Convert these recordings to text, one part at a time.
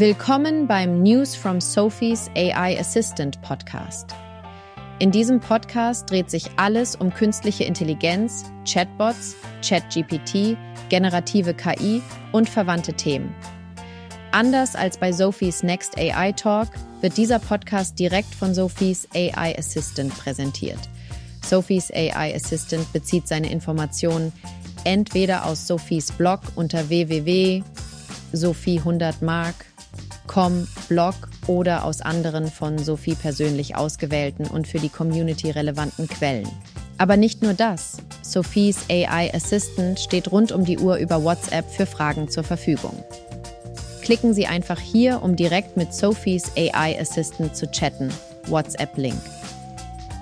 Willkommen beim News from Sophie's AI Assistant Podcast. In diesem Podcast dreht sich alles um künstliche Intelligenz, Chatbots, ChatGPT, generative KI und verwandte Themen. Anders als bei Sophies Next AI Talk wird dieser Podcast direkt von Sophies AI Assistant präsentiert. Sophies AI Assistant bezieht seine Informationen entweder aus Sophies Blog unter www.sophie100mark.com Blog oder aus anderen von Sophie persönlich ausgewählten und für die Community relevanten Quellen. Aber nicht nur das. Sophies AI Assistant steht rund um die Uhr über WhatsApp für Fragen zur Verfügung. Klicken Sie einfach hier, um direkt mit Sophies AI Assistant zu chatten. WhatsApp-Link.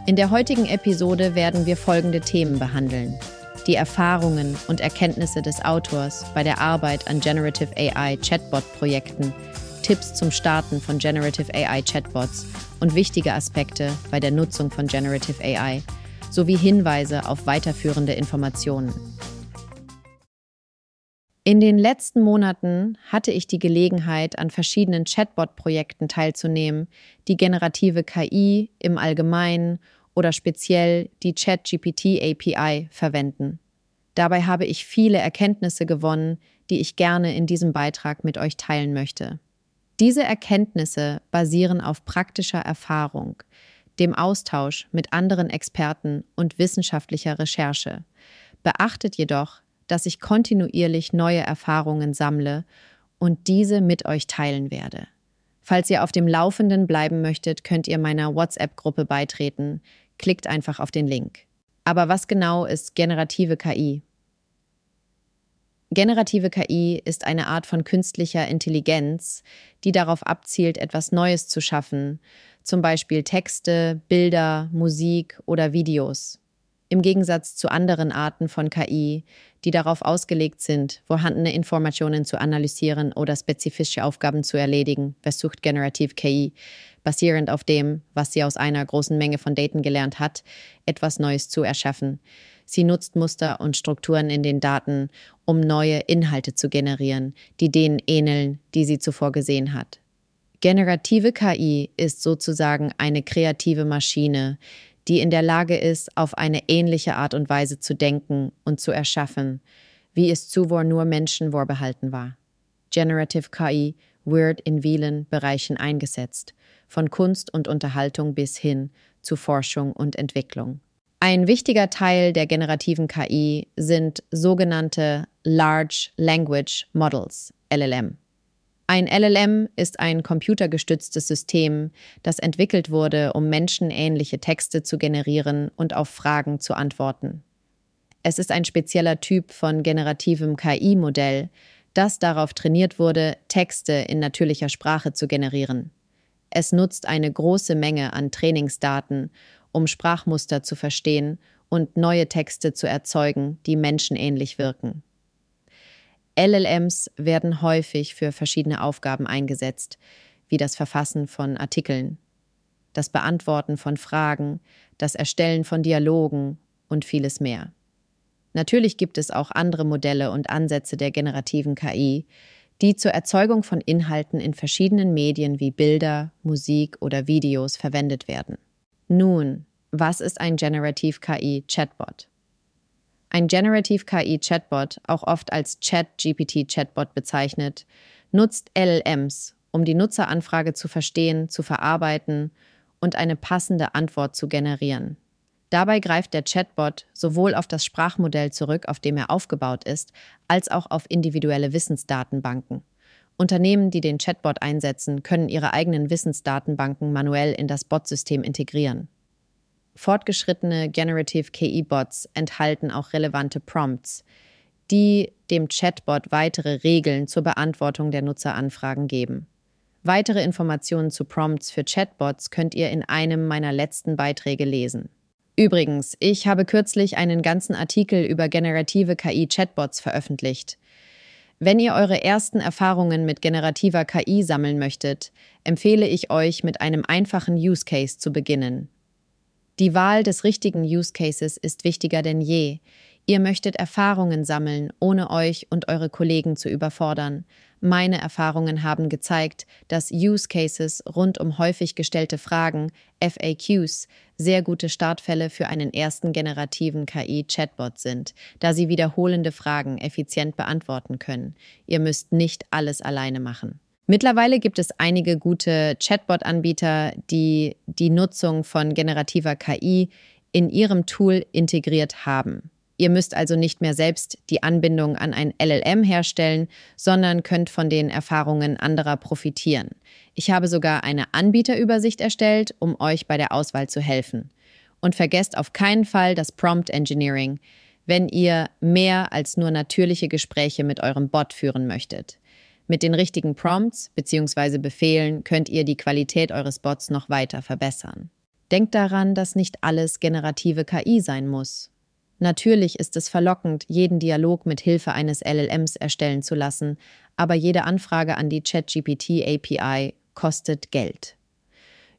In der heutigen Episode werden wir folgende Themen behandeln. Die Erfahrungen und Erkenntnisse des Autors bei der Arbeit an Generative AI Chatbot-Projekten, Tipps zum Starten von Generative AI Chatbots und wichtige Aspekte bei der Nutzung von Generative AI sowie Hinweise auf weiterführende Informationen. In den letzten Monaten hatte ich die Gelegenheit, an verschiedenen Chatbot-Projekten teilzunehmen, die generative KI im Allgemeinen oder speziell die ChatGPT-API verwenden. Dabei habe ich viele Erkenntnisse gewonnen, die ich gerne in diesem Beitrag mit euch teilen möchte. Diese Erkenntnisse basieren auf praktischer Erfahrung, dem Austausch mit anderen Experten und wissenschaftlicher Recherche. Beachtet jedoch, dass ich kontinuierlich neue Erfahrungen sammle und diese mit euch teilen werde. Falls ihr auf dem Laufenden bleiben möchtet, könnt ihr meiner WhatsApp-Gruppe beitreten. Klickt einfach auf den Link. Aber was genau ist generative KI? Generative KI ist eine Art von künstlicher Intelligenz, die darauf abzielt, etwas Neues zu schaffen, zum Beispiel Texte, Bilder, Musik oder Videos. Im Gegensatz zu anderen Arten von KI, die darauf ausgelegt sind, vorhandene Informationen zu analysieren oder spezifische Aufgaben zu erledigen, versucht Generative KI, basierend auf dem, was sie aus einer großen Menge von Daten gelernt hat, etwas Neues zu erschaffen. Sie nutzt Muster und Strukturen in den Daten, um neue Inhalte zu generieren, die denen ähneln, die sie zuvor gesehen hat. Generative KI ist sozusagen eine kreative Maschine, die in der Lage ist, auf eine ähnliche Art und Weise zu denken und zu erschaffen, wie es zuvor nur Menschen vorbehalten war. Generative KI wird in vielen Bereichen eingesetzt, von Kunst und Unterhaltung bis hin zu Forschung und Entwicklung. Ein wichtiger Teil der generativen KI sind sogenannte Large Language Models, LLM. Ein LLM ist ein computergestütztes System, das entwickelt wurde, um menschenähnliche Texte zu generieren und auf Fragen zu antworten. Es ist ein spezieller Typ von generativem KI-Modell, das darauf trainiert wurde, Texte in natürlicher Sprache zu generieren. Es nutzt eine große Menge an Trainingsdaten, um Sprachmuster zu verstehen und neue Texte zu erzeugen, die menschenähnlich wirken. LLMs werden häufig für verschiedene Aufgaben eingesetzt, wie das Verfassen von Artikeln, das Beantworten von Fragen, das Erstellen von Dialogen und vieles mehr. Natürlich gibt es auch andere Modelle und Ansätze der generativen KI, die zur Erzeugung von Inhalten in verschiedenen Medien wie Bilder, Musik oder Videos verwendet werden. Nun, was ist ein Generative KI Chatbot? Ein Generative KI Chatbot, auch oft als Chat-GPT Chatbot bezeichnet, nutzt LLMs, um die Nutzeranfrage zu verstehen, zu verarbeiten und eine passende Antwort zu generieren. Dabei greift der Chatbot sowohl auf das Sprachmodell zurück, auf dem er aufgebaut ist, als auch auf individuelle Wissensdatenbanken. Unternehmen, die den Chatbot einsetzen, können ihre eigenen Wissensdatenbanken manuell in das Bot-System integrieren. Fortgeschrittene Generative KI-Bots enthalten auch relevante Prompts, die dem Chatbot weitere Regeln zur Beantwortung der Nutzeranfragen geben. Weitere Informationen zu Prompts für Chatbots könnt ihr in einem meiner letzten Beiträge lesen. Übrigens, ich habe kürzlich einen ganzen Artikel über generative KI-Chatbots veröffentlicht. Wenn ihr eure ersten Erfahrungen mit generativer KI sammeln möchtet, empfehle ich euch, mit einem einfachen Use Case zu beginnen. Die Wahl des richtigen Use Cases ist wichtiger denn je. Ihr möchtet Erfahrungen sammeln, ohne euch und eure Kollegen zu überfordern. Meine Erfahrungen haben gezeigt, dass Use Cases rund um häufig gestellte Fragen, FAQs, sehr gute Startfälle für einen ersten generativen KI-Chatbot sind, da sie wiederholende Fragen effizient beantworten können. Ihr müsst nicht alles alleine machen. Mittlerweile gibt es einige gute Chatbot-Anbieter, die die Nutzung von generativer KI in ihrem Tool integriert haben. Ihr müsst also nicht mehr selbst die Anbindung an ein LLM herstellen, sondern könnt von den Erfahrungen anderer profitieren. Ich habe sogar eine Anbieterübersicht erstellt, um euch bei der Auswahl zu helfen. Und vergesst auf keinen Fall das Prompt Engineering, wenn ihr mehr als nur natürliche Gespräche mit eurem Bot führen möchtet. Mit den richtigen Prompts bzw. Befehlen könnt ihr die Qualität eures Bots noch weiter verbessern. Denkt daran, dass nicht alles generative KI sein muss. Natürlich ist es verlockend, jeden Dialog mit Hilfe eines LLMs erstellen zu lassen, aber jede Anfrage an die ChatGPT API kostet Geld.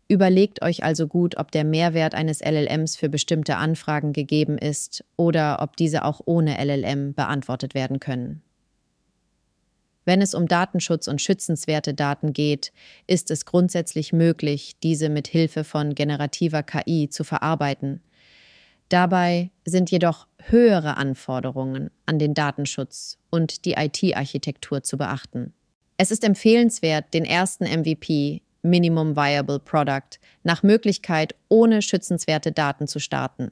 Überlegt euch also gut, ob der Mehrwert eines LLMs für bestimmte Anfragen gegeben ist oder ob diese auch ohne LLM beantwortet werden können. Wenn es um Datenschutz und schützenswerte Daten geht, ist es grundsätzlich möglich, diese mit Hilfe von generativer KI zu verarbeiten. Dabei sind jedoch höhere Anforderungen an den Datenschutz und die IT-Architektur zu beachten. Es ist empfehlenswert, den ersten MVP, Minimum Viable Product, nach Möglichkeit ohne schützenswerte Daten zu starten.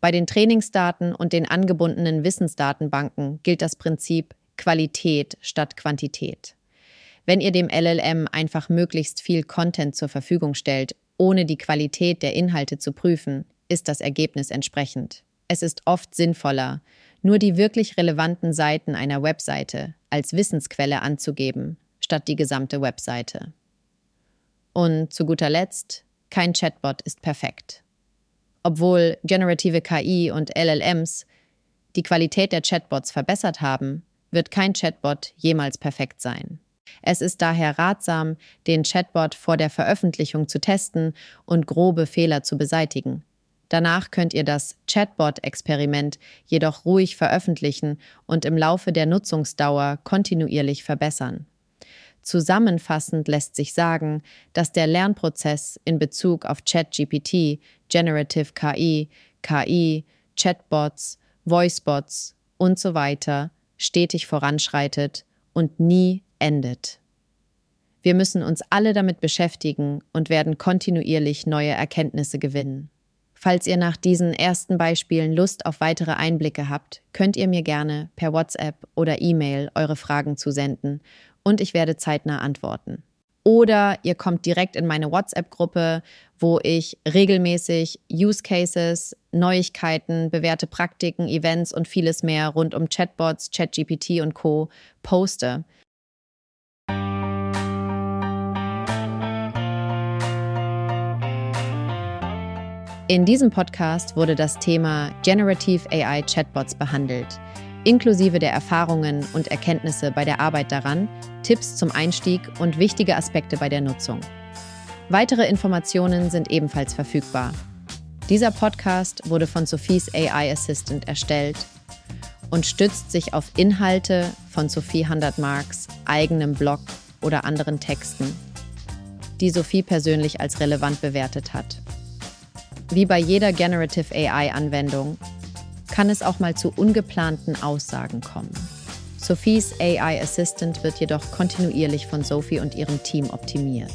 Bei den Trainingsdaten und den angebundenen Wissensdatenbanken gilt das Prinzip Qualität statt Quantität. Wenn ihr dem LLM einfach möglichst viel Content zur Verfügung stellt, ohne die Qualität der Inhalte zu prüfen, ist das Ergebnis entsprechend. Es ist oft sinnvoller, nur die wirklich relevanten Seiten einer Webseite als Wissensquelle anzugeben, statt die gesamte Webseite. Und zu guter Letzt, kein Chatbot ist perfekt. Obwohl generative KI und LLMs die Qualität der Chatbots verbessert haben, wird kein Chatbot jemals perfekt sein. Es ist daher ratsam, den Chatbot vor der Veröffentlichung zu testen und grobe Fehler zu beseitigen. Danach könnt ihr das Chatbot-Experiment jedoch ruhig veröffentlichen und im Laufe der Nutzungsdauer kontinuierlich verbessern. Zusammenfassend lässt sich sagen, dass der Lernprozess in Bezug auf ChatGPT, Generative KI, KI, Chatbots, Voicebots und so weiter stetig voranschreitet und nie endet. Wir müssen uns alle damit beschäftigen und werden kontinuierlich neue Erkenntnisse gewinnen. Falls ihr nach diesen ersten Beispielen Lust auf weitere Einblicke habt, könnt ihr mir gerne per WhatsApp oder E-Mail eure Fragen zusenden und ich werde zeitnah antworten. Oder ihr kommt direkt in meine WhatsApp-Gruppe, wo ich regelmäßig Use Cases, Neuigkeiten, bewährte Praktiken, Events und vieles mehr rund um Chatbots, ChatGPT und Co. poste. In diesem Podcast wurde das Thema Generative AI Chatbots behandelt inklusive der Erfahrungen und Erkenntnisse bei der Arbeit daran, Tipps zum Einstieg und wichtige Aspekte bei der Nutzung. Weitere Informationen sind ebenfalls verfügbar. Dieser Podcast wurde von Sophies AI Assistant erstellt und stützt sich auf Inhalte von Sophie 100 Marks eigenem Blog oder anderen Texten, die Sophie persönlich als relevant bewertet hat. Wie bei jeder Generative AI-Anwendung kann es auch mal zu ungeplanten Aussagen kommen. Sophies AI Assistant wird jedoch kontinuierlich von Sophie und ihrem Team optimiert.